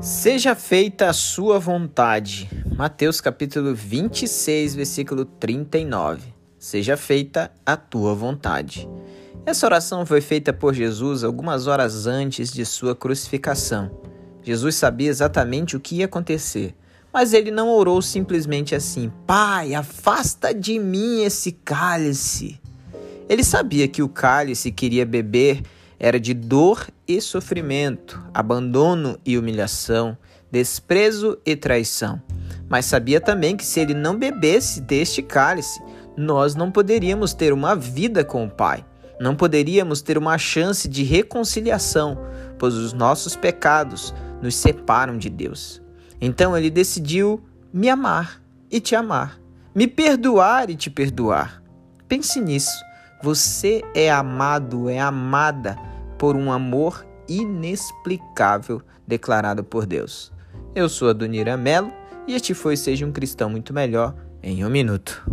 Seja feita a sua vontade. Mateus capítulo 26, versículo 39. Seja feita a tua vontade. Essa oração foi feita por Jesus algumas horas antes de sua crucificação. Jesus sabia exatamente o que ia acontecer, mas ele não orou simplesmente assim: Pai, afasta de mim esse cálice. Ele sabia que o cálice queria beber era de dor e sofrimento, abandono e humilhação, desprezo e traição. Mas sabia também que se ele não bebesse deste cálice, nós não poderíamos ter uma vida com o Pai. Não poderíamos ter uma chance de reconciliação, pois os nossos pecados nos separam de Deus. Então ele decidiu me amar e te amar, me perdoar e te perdoar. Pense nisso. Você é amado, é amada por um amor inexplicável declarado por Deus. Eu sou a Dunira Melo e este foi Seja um Cristão Muito Melhor em um Minuto.